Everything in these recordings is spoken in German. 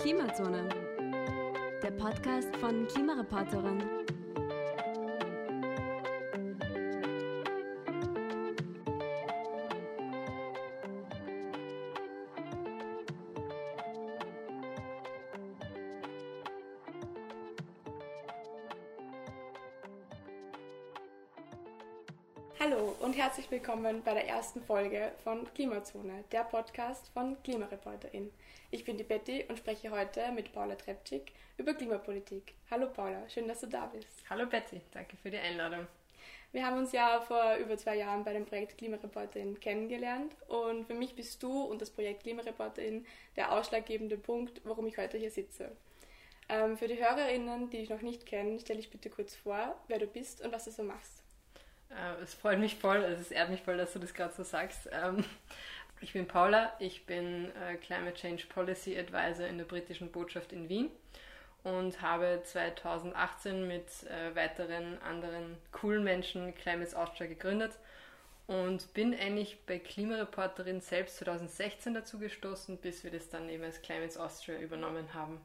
Klimazone, der Podcast von Klimareporterin. Herzlich willkommen bei der ersten Folge von Klimazone, der Podcast von Klimareporterin. Ich bin die Betty und spreche heute mit Paula Trepczyk über Klimapolitik. Hallo Paula, schön, dass du da bist. Hallo Betty, danke für die Einladung. Wir haben uns ja vor über zwei Jahren bei dem Projekt Klimareporterin kennengelernt und für mich bist du und das Projekt Klimareporterin der ausschlaggebende Punkt, warum ich heute hier sitze. Ähm, für die Hörerinnen, die dich noch nicht kennen, stelle ich bitte kurz vor, wer du bist und was du so machst. Äh, es freut mich voll, also es ehrt mich voll, dass du das gerade so sagst. Ähm, ich bin Paula, ich bin äh, Climate Change Policy Advisor in der britischen Botschaft in Wien und habe 2018 mit äh, weiteren anderen coolen Menschen Climates Austria gegründet und bin eigentlich bei Klimareporterin selbst 2016 dazu gestoßen, bis wir das dann eben als Climates Austria übernommen haben.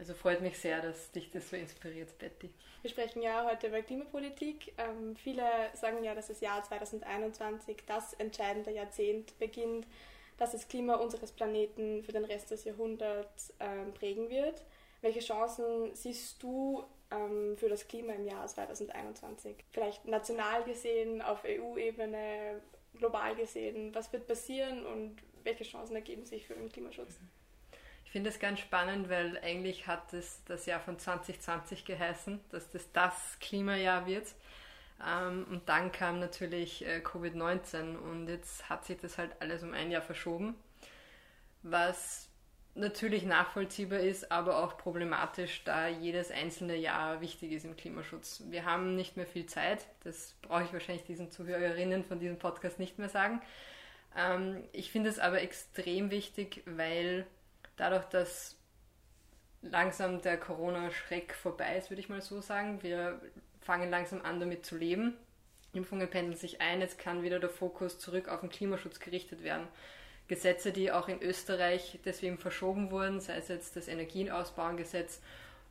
Also freut mich sehr, dass dich das so inspiriert, Betty. Wir sprechen ja heute über Klimapolitik. Ähm, viele sagen ja, dass das Jahr 2021 das entscheidende Jahrzehnt beginnt, dass das Klima unseres Planeten für den Rest des Jahrhunderts ähm, prägen wird. Welche Chancen siehst du ähm, für das Klima im Jahr 2021? Vielleicht national gesehen, auf EU-Ebene, global gesehen. Was wird passieren und welche Chancen ergeben sich für den Klimaschutz? Mhm. Ich finde es ganz spannend, weil eigentlich hat es das Jahr von 2020 geheißen, dass das das Klimajahr wird. Ähm, und dann kam natürlich äh, Covid-19 und jetzt hat sich das halt alles um ein Jahr verschoben, was natürlich nachvollziehbar ist, aber auch problematisch, da jedes einzelne Jahr wichtig ist im Klimaschutz. Wir haben nicht mehr viel Zeit, das brauche ich wahrscheinlich diesen Zuhörerinnen von diesem Podcast nicht mehr sagen. Ähm, ich finde es aber extrem wichtig, weil dadurch, dass langsam der Corona-Schreck vorbei ist, würde ich mal so sagen, wir fangen langsam an damit zu leben. Impfungen pendeln sich ein, jetzt kann wieder der Fokus zurück auf den Klimaschutz gerichtet werden. Gesetze, die auch in Österreich deswegen verschoben wurden, sei es jetzt das Energieausbaugesetz,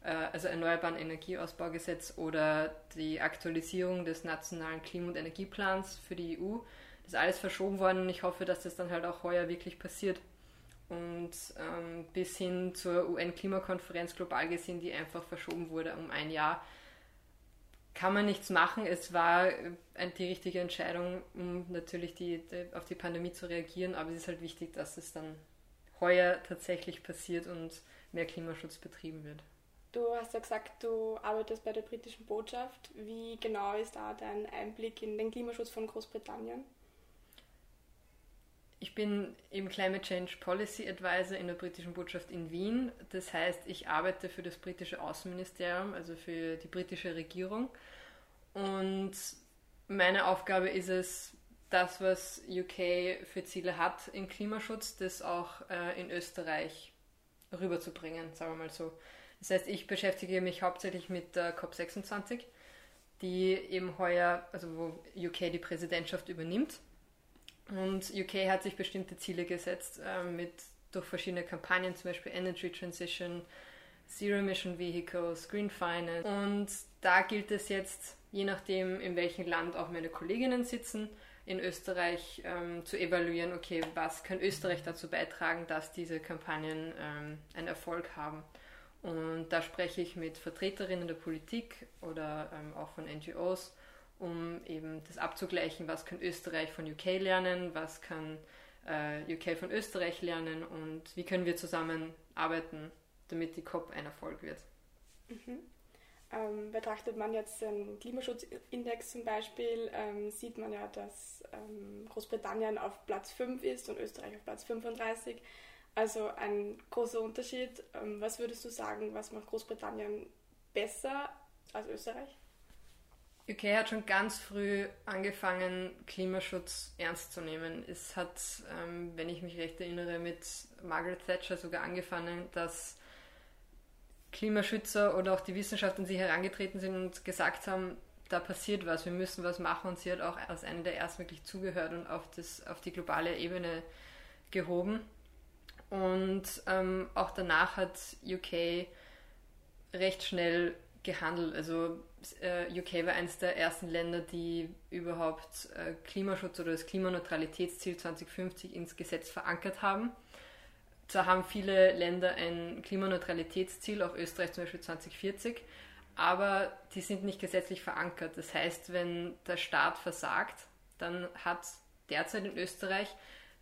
äh, also Erneuerbaren Energieausbaugesetz oder die Aktualisierung des nationalen Klima- und Energieplans für die EU, das ist alles verschoben worden und ich hoffe, dass das dann halt auch heuer wirklich passiert und ähm, bis hin zur UN-Klimakonferenz global gesehen, die einfach verschoben wurde um ein Jahr. Kann man nichts machen. Es war äh, die richtige Entscheidung, um natürlich die, die, auf die Pandemie zu reagieren, aber es ist halt wichtig, dass es dann heuer tatsächlich passiert und mehr Klimaschutz betrieben wird. Du hast ja gesagt, du arbeitest bei der britischen Botschaft. Wie genau ist da dein Einblick in den Klimaschutz von Großbritannien? Ich bin im Climate Change Policy Advisor in der britischen Botschaft in Wien. Das heißt, ich arbeite für das britische Außenministerium, also für die britische Regierung. Und meine Aufgabe ist es, das, was UK für Ziele hat im Klimaschutz, das auch äh, in Österreich rüberzubringen, sagen wir mal so. Das heißt, ich beschäftige mich hauptsächlich mit der COP26, die eben heuer, also wo UK die Präsidentschaft übernimmt. Und UK hat sich bestimmte Ziele gesetzt äh, mit durch verschiedene Kampagnen, zum Beispiel Energy Transition, Zero Emission Vehicles, Green Finance. Und da gilt es jetzt, je nachdem, in welchem Land auch meine Kolleginnen sitzen, in Österreich ähm, zu evaluieren, okay, was kann Österreich dazu beitragen, dass diese Kampagnen ähm, einen Erfolg haben. Und da spreche ich mit Vertreterinnen der Politik oder ähm, auch von NGOs um eben das abzugleichen, was kann Österreich von UK lernen, was kann äh, UK von Österreich lernen und wie können wir zusammen arbeiten, damit die COP ein Erfolg wird. Mhm. Ähm, betrachtet man jetzt den Klimaschutzindex zum Beispiel, ähm, sieht man ja, dass ähm, Großbritannien auf Platz 5 ist und Österreich auf Platz 35. Also ein großer Unterschied. Ähm, was würdest du sagen, was macht Großbritannien besser als Österreich? UK hat schon ganz früh angefangen, Klimaschutz ernst zu nehmen. Es hat, ähm, wenn ich mich recht erinnere, mit Margaret Thatcher sogar angefangen, dass Klimaschützer oder auch die Wissenschaft an sie herangetreten sind und gesagt haben, da passiert was, wir müssen was machen. Und sie hat auch als eine der ersten wirklich zugehört und auf, das, auf die globale Ebene gehoben. Und ähm, auch danach hat UK recht schnell gehandelt. Also UK war eines der ersten Länder, die überhaupt äh, Klimaschutz oder das Klimaneutralitätsziel 2050 ins Gesetz verankert haben. Zwar haben viele Länder ein Klimaneutralitätsziel, auch Österreich zum Beispiel 2040, aber die sind nicht gesetzlich verankert. Das heißt, wenn der Staat versagt, dann hat derzeit in Österreich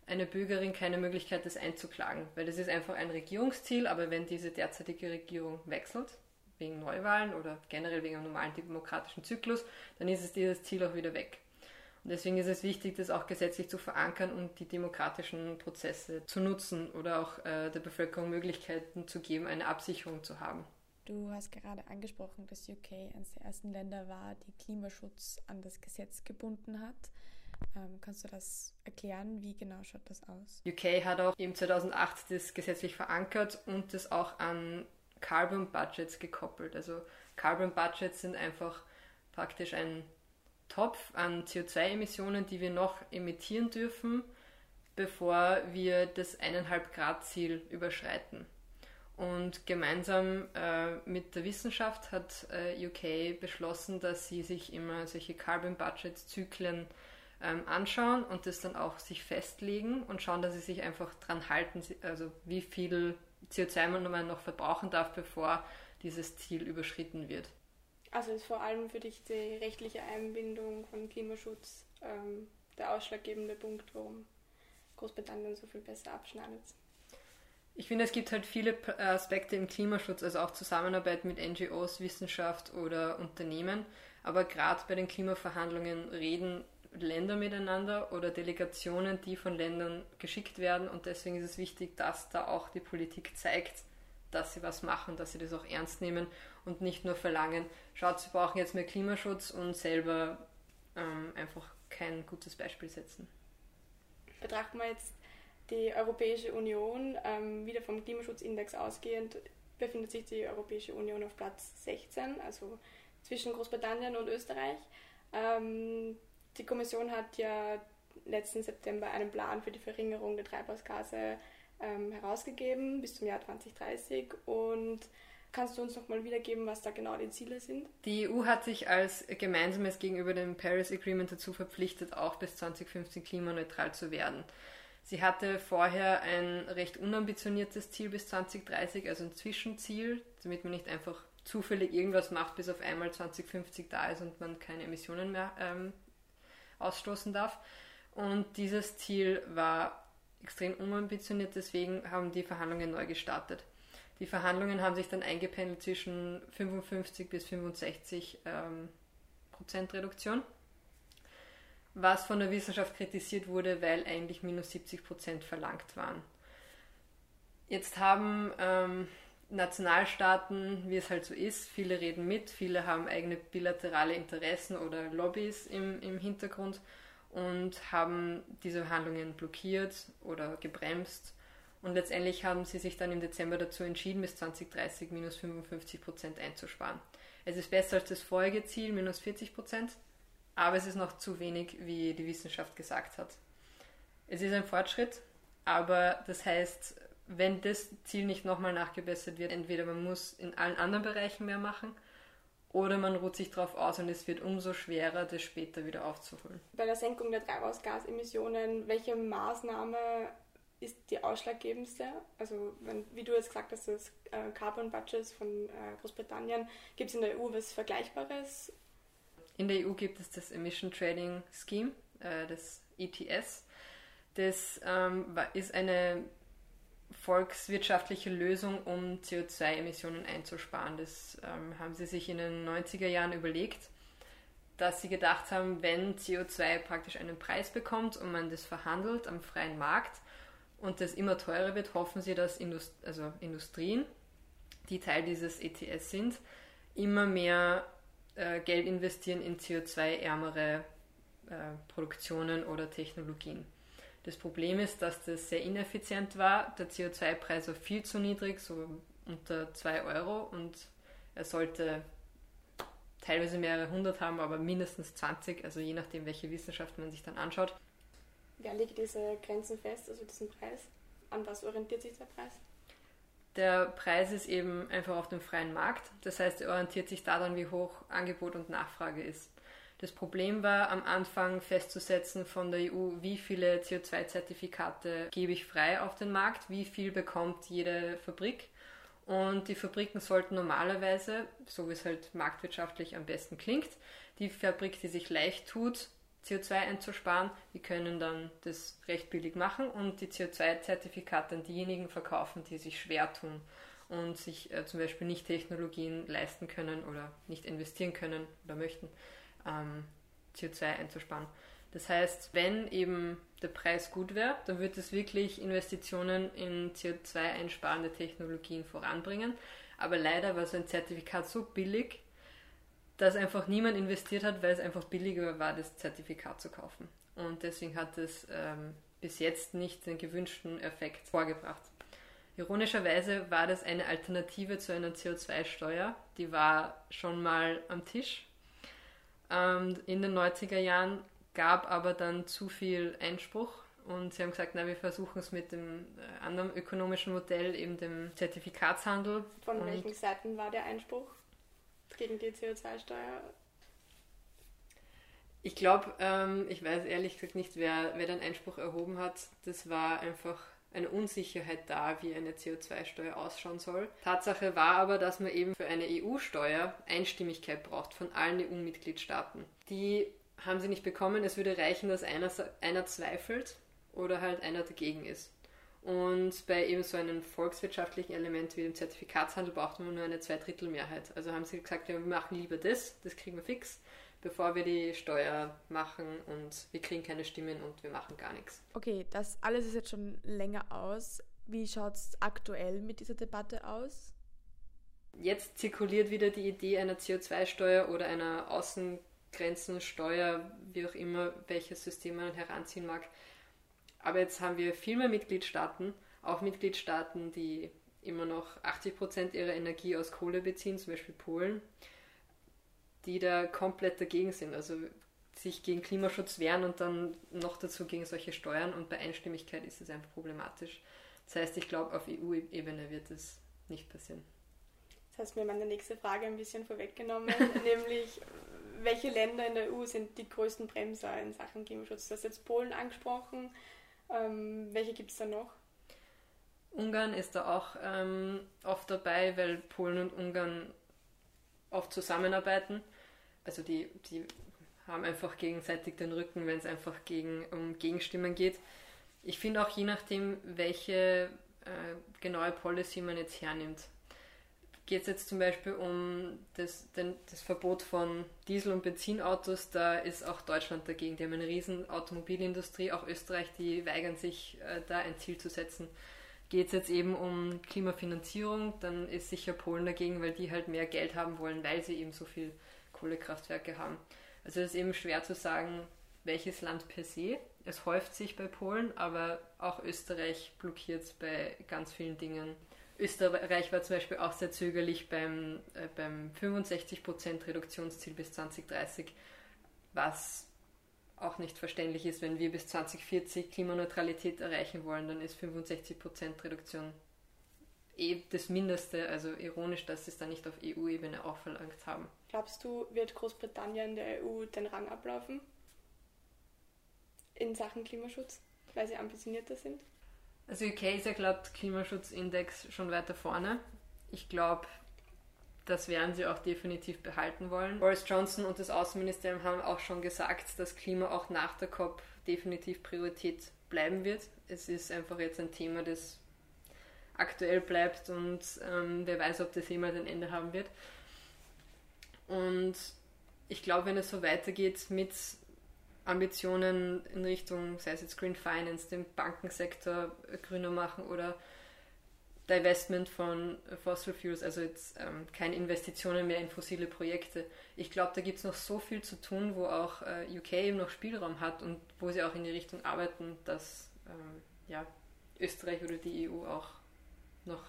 eine Bürgerin keine Möglichkeit, das einzuklagen, weil das ist einfach ein Regierungsziel, aber wenn diese derzeitige Regierung wechselt, wegen Neuwahlen oder generell wegen einem normalen demokratischen Zyklus, dann ist es dieses Ziel auch wieder weg. Und deswegen ist es wichtig, das auch gesetzlich zu verankern und die demokratischen Prozesse zu nutzen oder auch äh, der Bevölkerung Möglichkeiten zu geben, eine Absicherung zu haben. Du hast gerade angesprochen, dass UK eines der ersten Länder war, die Klimaschutz an das Gesetz gebunden hat. Ähm, kannst du das erklären? Wie genau schaut das aus? UK hat auch im 2008 das gesetzlich verankert und das auch an Carbon Budgets gekoppelt. Also Carbon Budgets sind einfach praktisch ein Topf an CO2-Emissionen, die wir noch emittieren dürfen, bevor wir das 1,5 Grad Ziel überschreiten. Und gemeinsam äh, mit der Wissenschaft hat äh, UK beschlossen, dass sie sich immer solche Carbon Budget Zyklen ähm, anschauen und das dann auch sich festlegen und schauen, dass sie sich einfach dran halten, also wie viel CO2 man noch verbrauchen darf, bevor dieses Ziel überschritten wird. Also ist vor allem für dich die rechtliche Einbindung von Klimaschutz ähm, der ausschlaggebende Punkt, warum Großbritannien so viel besser abschneidet. Ich finde, es gibt halt viele Aspekte im Klimaschutz, also auch Zusammenarbeit mit NGOs, Wissenschaft oder Unternehmen. Aber gerade bei den Klimaverhandlungen reden Länder miteinander oder Delegationen, die von Ländern geschickt werden. Und deswegen ist es wichtig, dass da auch die Politik zeigt, dass sie was machen, dass sie das auch ernst nehmen und nicht nur verlangen, schaut, sie brauchen jetzt mehr Klimaschutz und selber ähm, einfach kein gutes Beispiel setzen. Betrachten wir jetzt die Europäische Union, ähm, wieder vom Klimaschutzindex ausgehend, befindet sich die Europäische Union auf Platz 16, also zwischen Großbritannien und Österreich. Ähm, die Kommission hat ja letzten September einen Plan für die Verringerung der Treibhausgase ähm, herausgegeben bis zum Jahr 2030 und Kannst du uns nochmal wiedergeben, was da genau die Ziele sind? Die EU hat sich als gemeinsames gegenüber dem Paris Agreement dazu verpflichtet, auch bis 2015 klimaneutral zu werden. Sie hatte vorher ein recht unambitioniertes Ziel bis 2030, also ein Zwischenziel, damit man nicht einfach zufällig irgendwas macht, bis auf einmal 2050 da ist und man keine Emissionen mehr ähm, ausstoßen darf. Und dieses Ziel war extrem unambitioniert, deswegen haben die Verhandlungen neu gestartet. Die Verhandlungen haben sich dann eingependelt zwischen 55 bis 65 ähm, Prozent Reduktion, was von der Wissenschaft kritisiert wurde, weil eigentlich minus 70 Prozent verlangt waren. Jetzt haben ähm, Nationalstaaten, wie es halt so ist, viele reden mit, viele haben eigene bilaterale Interessen oder Lobbys im, im Hintergrund und haben diese Verhandlungen blockiert oder gebremst. Und letztendlich haben sie sich dann im Dezember dazu entschieden, bis 2030 minus 55 Prozent einzusparen. Es ist besser als das vorige Ziel, minus 40 Prozent, aber es ist noch zu wenig, wie die Wissenschaft gesagt hat. Es ist ein Fortschritt, aber das heißt, wenn das Ziel nicht nochmal nachgebessert wird, entweder man muss in allen anderen Bereichen mehr machen oder man ruht sich darauf aus und es wird umso schwerer, das später wieder aufzuholen. Bei der Senkung der Treibhausgasemissionen, welche Maßnahme ist die ausschlaggebendste? Also, wenn, wie du jetzt gesagt hast, das äh, Carbon Budget von äh, Großbritannien, gibt es in der EU was Vergleichbares? In der EU gibt es das Emission Trading Scheme, äh, das ETS. Das ähm, ist eine volkswirtschaftliche Lösung, um CO2-Emissionen einzusparen. Das ähm, haben sie sich in den 90er Jahren überlegt, dass sie gedacht haben, wenn CO2 praktisch einen Preis bekommt und man das verhandelt am freien Markt und das immer teurer wird, hoffen sie, dass Indust also Industrien, die Teil dieses ETS sind, immer mehr äh, Geld investieren in CO2-ärmere äh, Produktionen oder Technologien. Das Problem ist, dass das sehr ineffizient war. Der CO2-Preis war viel zu niedrig, so unter 2 Euro und er sollte teilweise mehrere hundert haben, aber mindestens 20, also je nachdem, welche Wissenschaft man sich dann anschaut. Wer legt diese Grenzen fest, also diesen Preis? an was orientiert sich der Preis? Der Preis ist eben einfach auf dem freien Markt. Das heißt, er orientiert sich daran, wie hoch Angebot und Nachfrage ist. Das Problem war am Anfang festzusetzen von der EU, wie viele CO2-Zertifikate gebe ich frei auf den Markt, wie viel bekommt jede Fabrik. Und die Fabriken sollten normalerweise, so wie es halt marktwirtschaftlich am besten klingt, die Fabrik, die sich leicht tut, CO2 einzusparen, die können dann das recht billig machen und die CO2-Zertifikate an diejenigen verkaufen, die sich schwer tun und sich äh, zum Beispiel nicht Technologien leisten können oder nicht investieren können oder möchten ähm, CO2 einzusparen. Das heißt, wenn eben der Preis gut wäre, dann wird es wirklich Investitionen in CO2-einsparende Technologien voranbringen. Aber leider war so ein Zertifikat so billig, dass einfach niemand investiert hat, weil es einfach billiger war, das Zertifikat zu kaufen. Und deswegen hat es ähm, bis jetzt nicht den gewünschten Effekt vorgebracht. Ironischerweise war das eine Alternative zu einer CO2-Steuer. Die war schon mal am Tisch ähm, in den 90er Jahren gab aber dann zu viel Einspruch und sie haben gesagt, na, wir versuchen es mit dem äh, anderen ökonomischen Modell, eben dem Zertifikatshandel. Von welchen Seiten war der Einspruch gegen die CO2-Steuer? Ich glaube, ähm, ich weiß ehrlich gesagt nicht, wer, wer den Einspruch erhoben hat. Das war einfach eine Unsicherheit da, wie eine CO2-Steuer ausschauen soll. Tatsache war aber, dass man eben für eine EU-Steuer Einstimmigkeit braucht von allen EU-Mitgliedstaaten. Die haben sie nicht bekommen. Es würde reichen, dass einer, einer zweifelt oder halt einer dagegen ist. Und bei eben so einem volkswirtschaftlichen Element wie dem Zertifikatshandel braucht man nur eine Zweidrittelmehrheit. Also haben sie gesagt, ja, wir machen lieber das, das kriegen wir fix bevor wir die Steuer machen und wir kriegen keine Stimmen und wir machen gar nichts. Okay, das alles ist jetzt schon länger aus. Wie schaut es aktuell mit dieser Debatte aus? Jetzt zirkuliert wieder die Idee einer CO2-Steuer oder einer Außengrenzensteuer, wie auch immer, welches System man heranziehen mag. Aber jetzt haben wir viel mehr Mitgliedstaaten, auch Mitgliedstaaten, die immer noch 80 Prozent ihrer Energie aus Kohle beziehen, zum Beispiel Polen die da komplett dagegen sind. Also sich gegen Klimaschutz wehren und dann noch dazu gegen solche Steuern und bei Einstimmigkeit ist es einfach problematisch. Das heißt, ich glaube, auf EU-Ebene wird es nicht passieren. Das hast mir meine nächste Frage ein bisschen vorweggenommen, nämlich welche Länder in der EU sind die größten Bremser in Sachen Klimaschutz? Du hast jetzt Polen angesprochen. Ähm, welche gibt es da noch? Ungarn ist da auch ähm, oft dabei, weil Polen und Ungarn oft zusammenarbeiten. Also die, die haben einfach gegenseitig den Rücken, wenn es einfach gegen, um Gegenstimmen geht. Ich finde auch je nachdem, welche äh, genaue Policy man jetzt hernimmt. Geht es jetzt zum Beispiel um das, den, das Verbot von Diesel- und Benzinautos, da ist auch Deutschland dagegen. Die haben eine riesen Automobilindustrie, auch Österreich, die weigern sich, äh, da ein Ziel zu setzen. Geht es jetzt eben um Klimafinanzierung, dann ist sicher Polen dagegen, weil die halt mehr Geld haben wollen, weil sie eben so viel Kohlekraftwerke haben. Also es ist eben schwer zu sagen, welches Land per se. Es häuft sich bei Polen, aber auch Österreich blockiert es bei ganz vielen Dingen. Österreich war zum Beispiel auch sehr zögerlich beim, äh, beim 65% Reduktionsziel bis 2030, was auch nicht verständlich ist, wenn wir bis 2040 Klimaneutralität erreichen wollen, dann ist 65% Reduktion eh das Mindeste. Also ironisch, dass sie es dann nicht auf EU-Ebene auch verlangt haben. Glaubst du, wird Großbritannien der EU den Rang ablaufen? In Sachen Klimaschutz, weil sie ambitionierter sind? Also UK ist ja glaubt Klimaschutzindex schon weiter vorne. Ich glaube, das werden sie auch definitiv behalten wollen. Boris Johnson und das Außenministerium haben auch schon gesagt, dass Klima auch nach der COP definitiv Priorität bleiben wird. Es ist einfach jetzt ein Thema, das aktuell bleibt und ähm, wer weiß, ob das jemals ein Ende haben wird. Und ich glaube, wenn es so weitergeht mit Ambitionen in Richtung, sei es jetzt Green Finance, den Bankensektor grüner machen oder Divestment von Fossil Fuels, also jetzt ähm, keine Investitionen mehr in fossile Projekte. Ich glaube, da gibt es noch so viel zu tun, wo auch äh, UK eben noch Spielraum hat und wo sie auch in die Richtung arbeiten, dass ähm, ja, Österreich oder die EU auch noch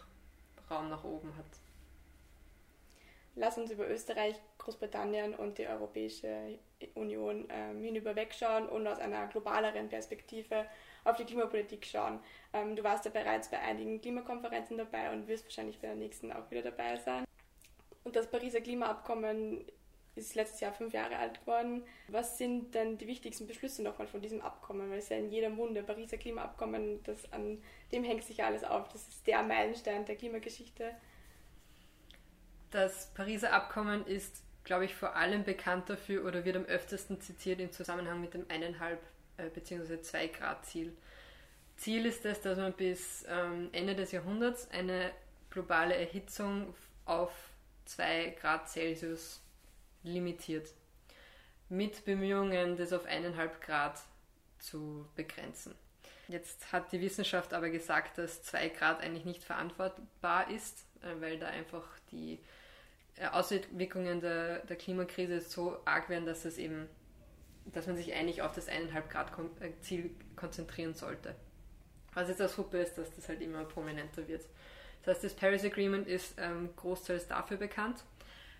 Raum nach oben hat. lass uns über Österreich, Großbritannien und die Europäische Union ähm, hinüber wegschauen und aus einer globaleren Perspektive auf die Klimapolitik schauen. Ähm, du warst ja bereits bei einigen Klimakonferenzen dabei und wirst wahrscheinlich bei der nächsten auch wieder dabei sein. Und das Pariser Klimaabkommen ist letztes Jahr fünf Jahre alt geworden. Was sind denn die wichtigsten Beschlüsse nochmal von diesem Abkommen? Weil es ja in jedem Munde, Pariser Klimaabkommen, das, an dem hängt sich ja alles auf. Das ist der Meilenstein der Klimageschichte. Das Pariser Abkommen ist, glaube ich, vor allem bekannt dafür oder wird am öftesten zitiert im Zusammenhang mit dem 1,5 äh, bzw. 2 Grad Ziel. Ziel ist es, dass man bis ähm, Ende des Jahrhunderts eine globale Erhitzung auf 2 Grad Celsius limitiert. Mit Bemühungen, das auf 1,5 Grad zu begrenzen. Jetzt hat die Wissenschaft aber gesagt, dass 2 Grad eigentlich nicht verantwortbar ist, äh, weil da einfach die äh, Auswirkungen der, der Klimakrise so arg werden, dass es eben, dass man sich eigentlich auf das 1,5 Grad äh, Ziel konzentrieren sollte. Was jetzt das Huppe ist, dass das halt immer prominenter wird. Das heißt, das Paris Agreement ist ähm, großteils dafür bekannt,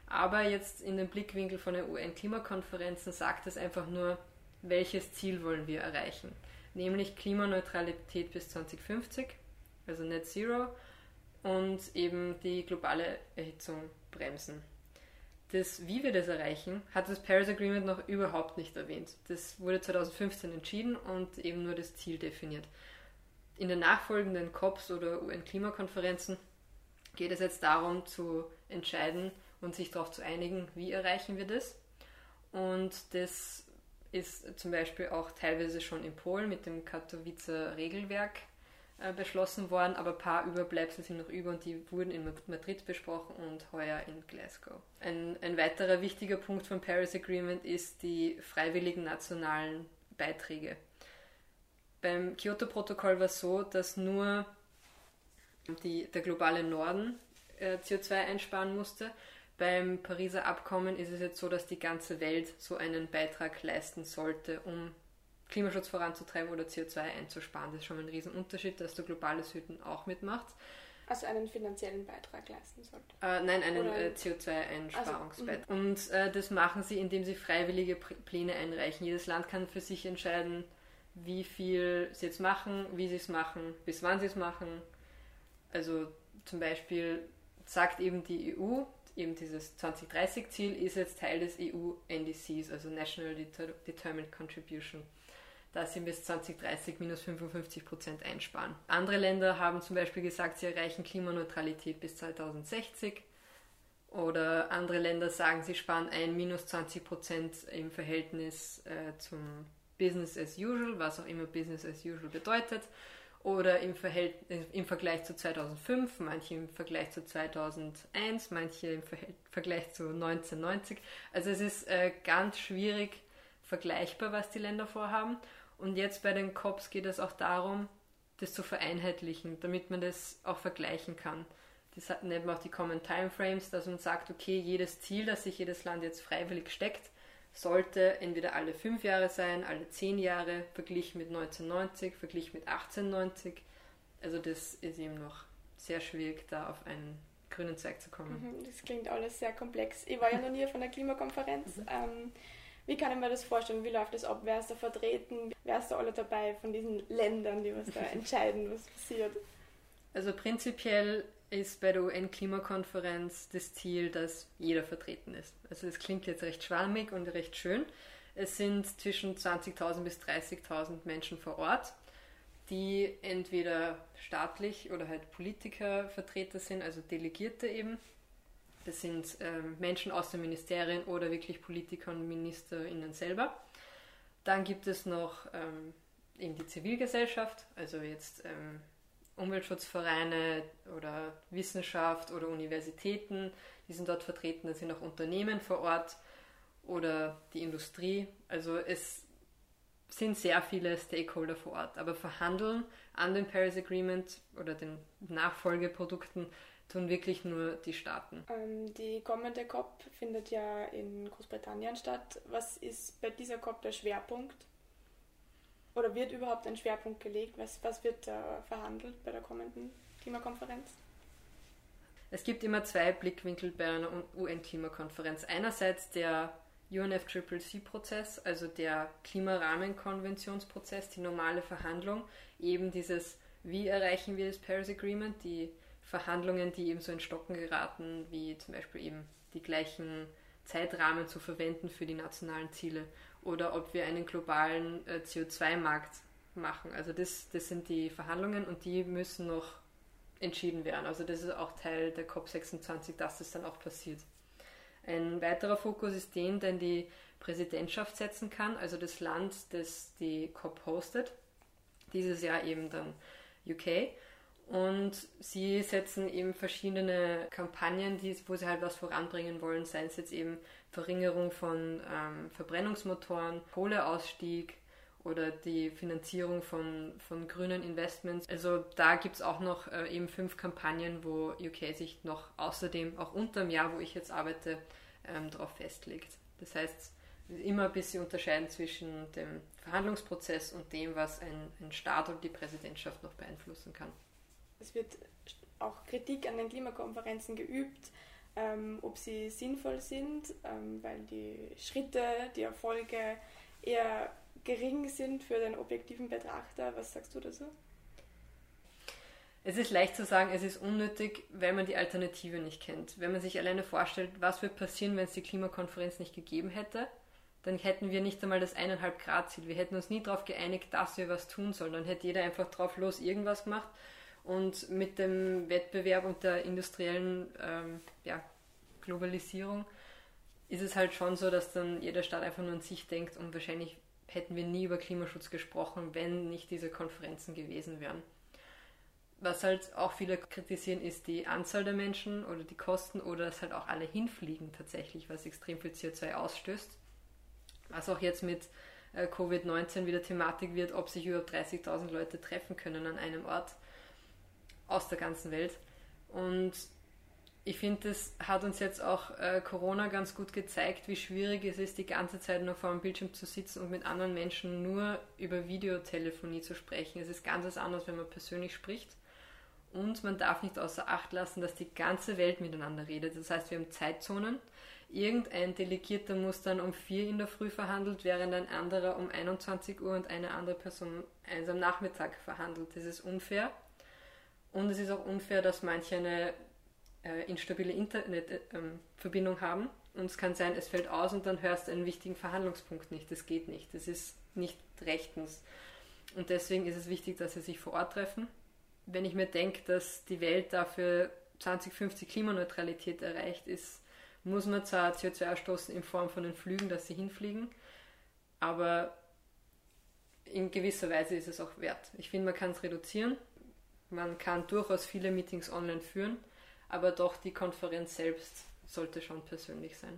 aber jetzt in dem Blickwinkel von den UN-Klimakonferenzen sagt es einfach nur, welches Ziel wollen wir erreichen. Nämlich Klimaneutralität bis 2050, also Net Zero, und eben die globale Erhitzung bremsen. Das, wie wir das erreichen, hat das Paris Agreement noch überhaupt nicht erwähnt. Das wurde 2015 entschieden und eben nur das Ziel definiert. In den nachfolgenden COPs oder UN-Klimakonferenzen geht es jetzt darum zu entscheiden und sich darauf zu einigen, wie erreichen wir das. Und das ist zum Beispiel auch teilweise schon in Polen mit dem Katowicer Regelwerk äh, beschlossen worden, aber ein paar Überbleibsel sind noch über und die wurden in Madrid besprochen und heuer in Glasgow. Ein, ein weiterer wichtiger Punkt vom Paris Agreement ist die freiwilligen nationalen Beiträge. Beim Kyoto-Protokoll war es so, dass nur die, der globale Norden äh, CO2 einsparen musste. Beim Pariser Abkommen ist es jetzt so, dass die ganze Welt so einen Beitrag leisten sollte, um Klimaschutz voranzutreiben oder CO2 einzusparen. Das ist schon mal ein Riesenunterschied, dass der globale Süden auch mitmacht. Also einen finanziellen Beitrag leisten sollte? Äh, nein, einen äh, CO2-Einsparungsbeitrag. Also, und äh, das machen sie, indem sie freiwillige Pläne einreichen. Jedes Land kann für sich entscheiden, wie viel sie jetzt machen, wie sie es machen, bis wann sie es machen. Also zum Beispiel sagt eben die EU, eben dieses 2030-Ziel ist jetzt Teil des EU-NDCs, also National Determined Contribution dass sie bis 2030 minus 55 Prozent einsparen. Andere Länder haben zum Beispiel gesagt, sie erreichen Klimaneutralität bis 2060. Oder andere Länder sagen, sie sparen ein minus 20 Prozent im Verhältnis äh, zum Business as usual, was auch immer Business as usual bedeutet. Oder im, Verhältnis, im Vergleich zu 2005, manche im Vergleich zu 2001, manche im Vergleich zu 1990. Also es ist äh, ganz schwierig vergleichbar, was die Länder vorhaben. Und jetzt bei den COPs geht es auch darum, das zu vereinheitlichen, damit man das auch vergleichen kann. Das nennt man auch die Common Timeframes, dass man sagt, okay, jedes Ziel, das sich jedes Land jetzt freiwillig steckt, sollte entweder alle fünf Jahre sein, alle zehn Jahre, verglichen mit 1990, verglichen mit 1890. Also das ist eben noch sehr schwierig, da auf einen grünen Zweig zu kommen. Mhm, das klingt alles sehr komplex. Ich war ja noch nie von der Klimakonferenz. Mhm. Ähm, wie kann ich mir das vorstellen? Wie läuft das ab? Wer ist da vertreten? Wer ist da alle dabei von diesen Ländern, die was da entscheiden, was passiert? Also prinzipiell ist bei der UN-Klimakonferenz das Ziel, dass jeder vertreten ist. Also das klingt jetzt recht schwammig und recht schön. Es sind zwischen 20.000 bis 30.000 Menschen vor Ort, die entweder staatlich oder halt Politiker Vertreter sind, also Delegierte eben, das sind ähm, Menschen aus den Ministerien oder wirklich Politiker und MinisterInnen selber. Dann gibt es noch ähm, eben die Zivilgesellschaft, also jetzt ähm, Umweltschutzvereine oder Wissenschaft oder Universitäten, die sind dort vertreten. Da sind auch Unternehmen vor Ort oder die Industrie. Also es sind sehr viele Stakeholder vor Ort. Aber verhandeln an dem Paris Agreement oder den Nachfolgeprodukten tun wirklich nur die Staaten. Ähm, die kommende COP findet ja in Großbritannien statt. Was ist bei dieser COP der Schwerpunkt? Oder wird überhaupt ein Schwerpunkt gelegt? Was, was wird da verhandelt bei der kommenden Klimakonferenz? Es gibt immer zwei Blickwinkel bei einer UN-Klimakonferenz. Einerseits der UNFCCC-Prozess, also der Klimarahmenkonventionsprozess, die normale Verhandlung, eben dieses, wie erreichen wir das Paris Agreement, die Verhandlungen, die eben so in Stocken geraten, wie zum Beispiel eben die gleichen Zeitrahmen zu verwenden für die nationalen Ziele oder ob wir einen globalen äh, CO2-Markt machen. Also das, das sind die Verhandlungen und die müssen noch entschieden werden. Also das ist auch Teil der COP26, dass das dann auch passiert. Ein weiterer Fokus ist den, den die Präsidentschaft setzen kann, also das Land, das die COP hostet. Dieses Jahr eben dann UK. Und sie setzen eben verschiedene Kampagnen, die, wo sie halt was voranbringen wollen, sei es jetzt eben Verringerung von ähm, Verbrennungsmotoren, Kohleausstieg oder die Finanzierung von, von grünen Investments. Also da gibt es auch noch äh, eben fünf Kampagnen, wo UK sich noch außerdem, auch unter dem Jahr, wo ich jetzt arbeite, ähm, darauf festlegt. Das heißt, immer ein bisschen unterscheiden zwischen dem Verhandlungsprozess und dem, was ein, ein Staat oder die Präsidentschaft noch beeinflussen kann. Es wird auch Kritik an den Klimakonferenzen geübt, ähm, ob sie sinnvoll sind, ähm, weil die Schritte, die Erfolge eher gering sind für den objektiven Betrachter. Was sagst du dazu? Es ist leicht zu sagen, es ist unnötig, weil man die Alternative nicht kennt. Wenn man sich alleine vorstellt, was würde passieren, wenn es die Klimakonferenz nicht gegeben hätte, dann hätten wir nicht einmal das 1,5 Grad Ziel. Wir hätten uns nie darauf geeinigt, dass wir was tun sollen. Dann hätte jeder einfach drauf los irgendwas gemacht und mit dem Wettbewerb und der industriellen ähm, ja, Globalisierung ist es halt schon so, dass dann jeder Staat einfach nur an sich denkt und wahrscheinlich hätten wir nie über Klimaschutz gesprochen, wenn nicht diese Konferenzen gewesen wären. Was halt auch viele kritisieren, ist die Anzahl der Menschen oder die Kosten oder dass halt auch alle hinfliegen tatsächlich, was extrem viel CO2 ausstößt. Was auch jetzt mit äh, Covid-19 wieder Thematik wird, ob sich über 30.000 Leute treffen können an einem Ort aus der ganzen Welt. Und ich finde, das hat uns jetzt auch äh, Corona ganz gut gezeigt, wie schwierig es ist, die ganze Zeit nur vor dem Bildschirm zu sitzen und mit anderen Menschen nur über Videotelefonie zu sprechen. Es ist ganz was anderes, wenn man persönlich spricht. Und man darf nicht außer Acht lassen, dass die ganze Welt miteinander redet. Das heißt, wir haben Zeitzonen. Irgendein Delegierter muss dann um vier in der Früh verhandelt, während ein anderer um 21 Uhr und eine andere Person eins am Nachmittag verhandelt. Das ist unfair. Und es ist auch unfair, dass manche eine äh, instabile Internetverbindung ähm, haben. Und es kann sein, es fällt aus und dann hörst du einen wichtigen Verhandlungspunkt nicht. Das geht nicht. Das ist nicht rechtens. Und deswegen ist es wichtig, dass sie sich vor Ort treffen. Wenn ich mir denke, dass die Welt dafür 2050 Klimaneutralität erreicht ist, muss man zwar CO2 ausstoßen in Form von den Flügen, dass sie hinfliegen, aber in gewisser Weise ist es auch wert. Ich finde, man kann es reduzieren. Man kann durchaus viele Meetings online führen, aber doch die Konferenz selbst sollte schon persönlich sein.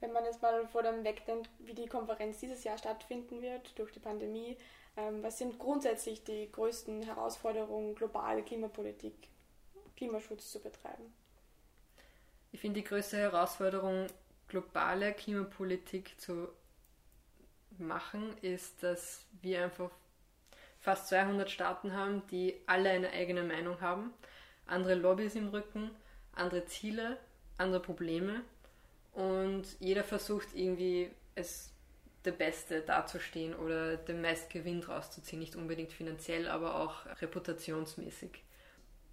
Wenn man jetzt mal vor dem wegdenkt, wie die Konferenz dieses Jahr stattfinden wird durch die Pandemie, ähm, was sind grundsätzlich die größten Herausforderungen, globale Klimapolitik, Klimaschutz zu betreiben? Ich finde die größte Herausforderung, globale Klimapolitik zu machen, ist, dass wir einfach fast 200 Staaten haben, die alle eine eigene Meinung haben andere Lobbys im Rücken, andere Ziele, andere Probleme und jeder versucht irgendwie es der Beste dazustehen oder den meisten Gewinn rauszuziehen, nicht unbedingt finanziell, aber auch reputationsmäßig.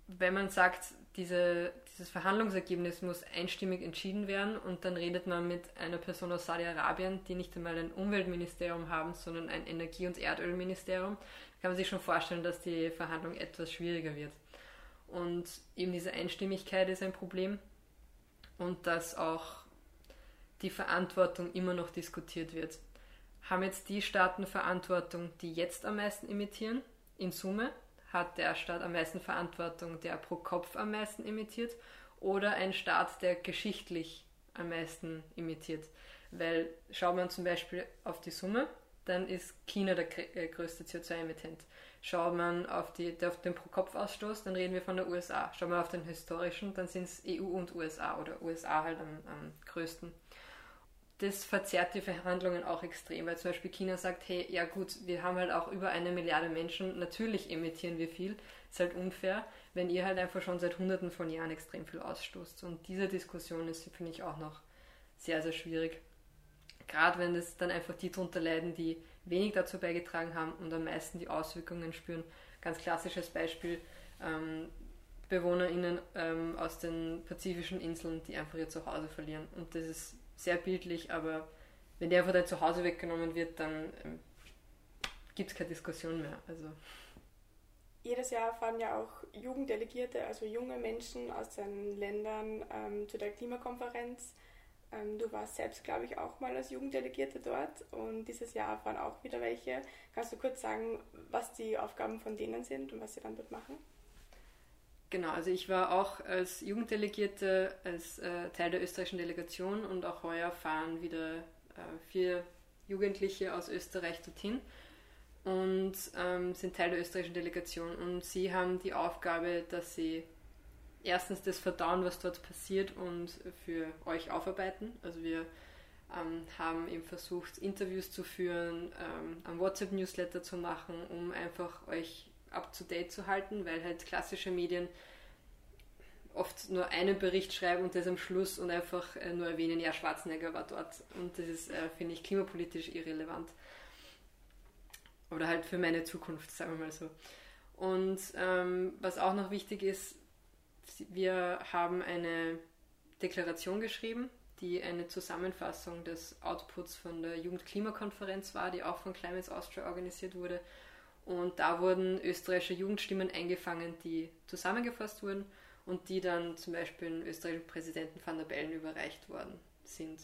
Wenn man sagt, diese, dieses Verhandlungsergebnis muss einstimmig entschieden werden und dann redet man mit einer Person aus Saudi-Arabien, die nicht einmal ein Umweltministerium haben, sondern ein Energie- und Erdölministerium, kann man sich schon vorstellen, dass die Verhandlung etwas schwieriger wird. Und eben diese Einstimmigkeit ist ein Problem und dass auch die Verantwortung immer noch diskutiert wird. Haben jetzt die Staaten Verantwortung, die jetzt am meisten emittieren? In Summe hat der Staat am meisten Verantwortung, der pro Kopf am meisten emittiert? Oder ein Staat, der geschichtlich am meisten emittiert? Weil schaut man zum Beispiel auf die Summe, dann ist China der äh, größte CO2-Emittent. Schaut man auf, die, auf den Pro-Kopf-Ausstoß, dann reden wir von der USA. Schaut man auf den historischen, dann sind es EU und USA oder USA halt am, am größten. das verzerrt die Verhandlungen auch extrem, weil zum Beispiel China sagt, hey, ja gut, wir haben halt auch über eine Milliarde Menschen, natürlich emittieren wir viel, ist halt unfair, wenn ihr halt einfach schon seit hunderten von Jahren extrem viel ausstoßt. Und diese Diskussion ist, finde ich, auch noch sehr, sehr schwierig. Gerade wenn es dann einfach die drunter leiden, die wenig dazu beigetragen haben und am meisten die Auswirkungen spüren. Ganz klassisches Beispiel, ähm, BewohnerInnen ähm, aus den pazifischen Inseln, die einfach ihr Zuhause verlieren. Und das ist sehr bildlich, aber wenn der einfach dein Zuhause weggenommen wird, dann ähm, gibt es keine Diskussion mehr. Also. Jedes Jahr fahren ja auch Jugenddelegierte, also junge Menschen aus den Ländern ähm, zu der Klimakonferenz. Ähm, du warst selbst, glaube ich, auch mal als Jugenddelegierte dort und dieses Jahr fahren auch wieder welche. Kannst du kurz sagen, was die Aufgaben von denen sind und was sie dann dort machen? Genau, also ich war auch als Jugenddelegierte, als äh, Teil der österreichischen Delegation und auch heuer fahren wieder äh, vier Jugendliche aus Österreich dorthin und ähm, sind Teil der österreichischen Delegation. Und sie haben die Aufgabe, dass sie erstens das verdauen, was dort passiert und für euch aufarbeiten. Also wir ähm, haben eben versucht, Interviews zu führen, ähm, ein WhatsApp-Newsletter zu machen, um einfach euch up-to-date zu halten, weil halt klassische Medien oft nur einen Bericht schreiben und das am Schluss und einfach äh, nur erwähnen, ja, Schwarzenegger war dort. Und das ist, äh, finde ich, klimapolitisch irrelevant. Oder halt für meine Zukunft, sagen wir mal so. Und ähm, was auch noch wichtig ist, wir haben eine Deklaration geschrieben, die eine Zusammenfassung des Outputs von der Jugendklimakonferenz war, die auch von Climates Austria organisiert wurde und da wurden österreichische Jugendstimmen eingefangen, die zusammengefasst wurden und die dann zum Beispiel dem österreichischen Präsidenten van der Bellen überreicht worden sind.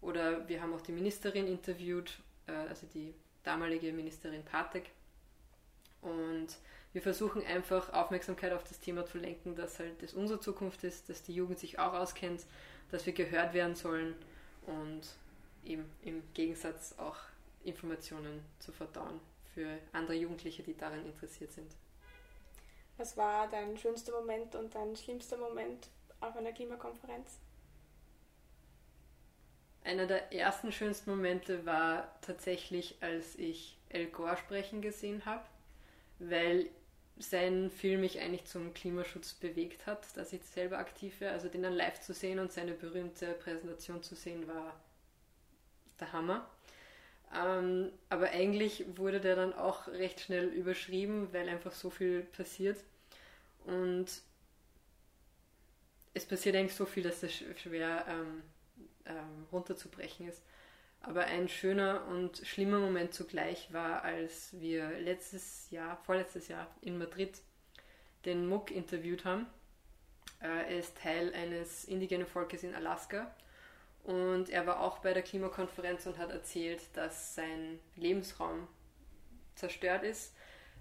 Oder wir haben auch die Ministerin interviewt, äh, also die damalige Ministerin Patek. Und wir versuchen einfach Aufmerksamkeit auf das Thema zu lenken, dass halt das unsere Zukunft ist, dass die Jugend sich auch auskennt, dass wir gehört werden sollen und eben im Gegensatz auch Informationen zu verdauen für andere Jugendliche, die daran interessiert sind. Was war dein schönster Moment und dein schlimmster Moment auf einer Klimakonferenz? Einer der ersten schönsten Momente war tatsächlich, als ich El Gore sprechen gesehen habe, weil sein Film mich eigentlich zum Klimaschutz bewegt hat, dass ich selber aktiv wäre. Also den dann live zu sehen und seine berühmte Präsentation zu sehen, war der Hammer. Ähm, aber eigentlich wurde der dann auch recht schnell überschrieben, weil einfach so viel passiert. Und es passiert eigentlich so viel, dass es schwer ähm, ähm, runterzubrechen ist. Aber ein schöner und schlimmer Moment zugleich war, als wir letztes Jahr, vorletztes Jahr in Madrid den Muck interviewt haben. Äh, er ist Teil eines indigenen Volkes in Alaska und er war auch bei der Klimakonferenz und hat erzählt, dass sein Lebensraum zerstört ist.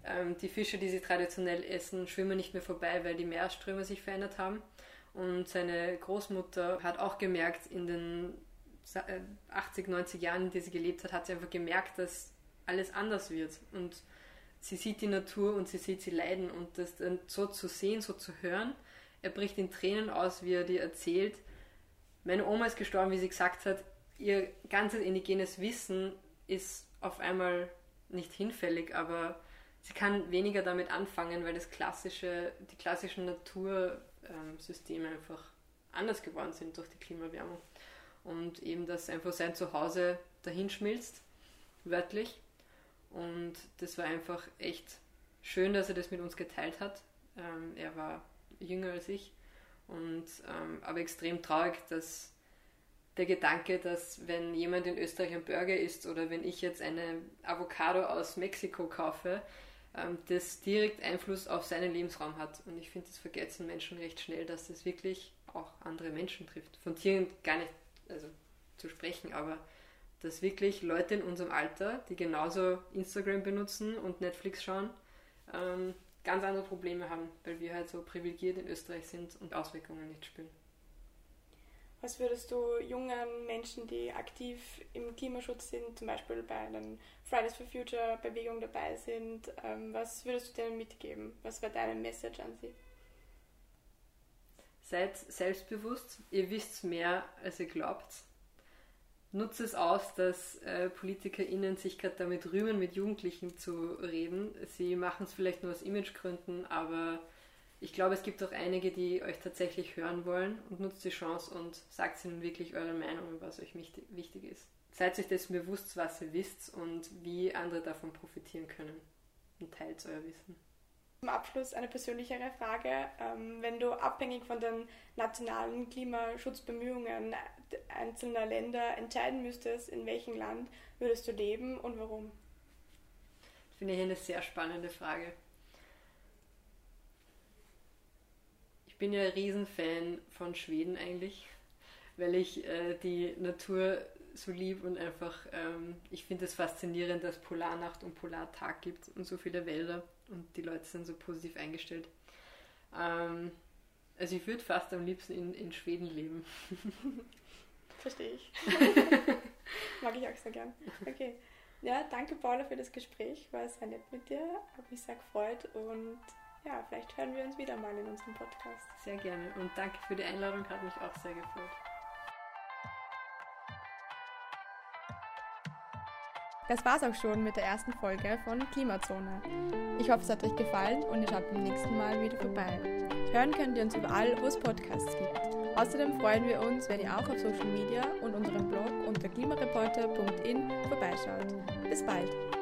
Ähm, die Fische, die sie traditionell essen, schwimmen nicht mehr vorbei, weil die Meeresströme sich verändert haben. Und seine Großmutter hat auch gemerkt, in den 80, 90 äh, Jahren, in denen sie gelebt hat, hat sie einfach gemerkt, dass alles anders wird. Und sie sieht die Natur und sie sieht sie leiden. Und das dann so zu sehen, so zu hören, er bricht in Tränen aus, wie er dir erzählt, meine Oma ist gestorben, wie sie gesagt hat, ihr ganzes indigenes Wissen ist auf einmal nicht hinfällig, aber sie kann weniger damit anfangen, weil das klassische, die klassischen Natursysteme einfach anders geworden sind durch die Klimaerwärmung. Und eben, dass einfach sein Zuhause dahinschmilzt, wörtlich. Und das war einfach echt schön, dass er das mit uns geteilt hat. Ähm, er war jünger als ich und, ähm, aber extrem traurig, dass der Gedanke, dass wenn jemand in Österreich ein Burger isst oder wenn ich jetzt eine Avocado aus Mexiko kaufe, ähm, das direkt Einfluss auf seinen Lebensraum hat. Und ich finde, das vergessen Menschen recht schnell, dass das wirklich auch andere Menschen trifft. Von Tieren gar nicht also, zu sprechen, aber dass wirklich Leute in unserem Alter, die genauso Instagram benutzen und Netflix schauen, ähm, ganz andere Probleme haben, weil wir halt so privilegiert in Österreich sind und Auswirkungen nicht spüren. Was würdest du jungen Menschen, die aktiv im Klimaschutz sind, zum Beispiel bei einer Fridays for Future Bewegung dabei sind, ähm, was würdest du denen mitgeben? Was wäre deine Message an sie? Seid selbstbewusst, ihr wisst mehr, als ihr glaubt. nutze es aus, dass äh, PolitikerInnen sich gerade damit rühmen, mit Jugendlichen zu reden. Sie machen es vielleicht nur aus Imagegründen, aber ich glaube, es gibt auch einige, die euch tatsächlich hören wollen und nutzt die Chance und sagt ihnen wirklich eure Meinung, was euch wichtig ist. Seid euch dessen bewusst, was ihr wisst und wie andere davon profitieren können und teilt euer Wissen. Zum Abschluss eine persönlichere Frage. Ähm, wenn du abhängig von den nationalen Klimaschutzbemühungen einzelner Länder entscheiden müsstest, in welchem Land würdest du leben und warum? Das finde ich eine sehr spannende Frage. Ich bin ja ein Riesenfan von Schweden eigentlich, weil ich äh, die Natur so lieb und einfach, ähm, ich finde es faszinierend, dass Polarnacht und Polartag gibt und so viele Wälder und die Leute sind so positiv eingestellt. Ähm, also ich würde fast am liebsten in, in Schweden leben. Verstehe ich. Mag ich auch sehr gern. Okay. Ja, danke Paula für das Gespräch. War sehr nett mit dir. Habe mich sehr gefreut und ja, vielleicht hören wir uns wieder mal in unserem Podcast. Sehr gerne und danke für die Einladung, hat mich auch sehr gefreut. Das war's auch schon mit der ersten Folge von Klimazone. Ich hoffe, es hat euch gefallen und ihr schaut beim nächsten Mal wieder vorbei. Hören könnt ihr uns überall, wo es Podcasts gibt. Außerdem freuen wir uns, wenn ihr auch auf Social Media und unserem Blog unter klimareporter.in vorbeischaut. Bis bald!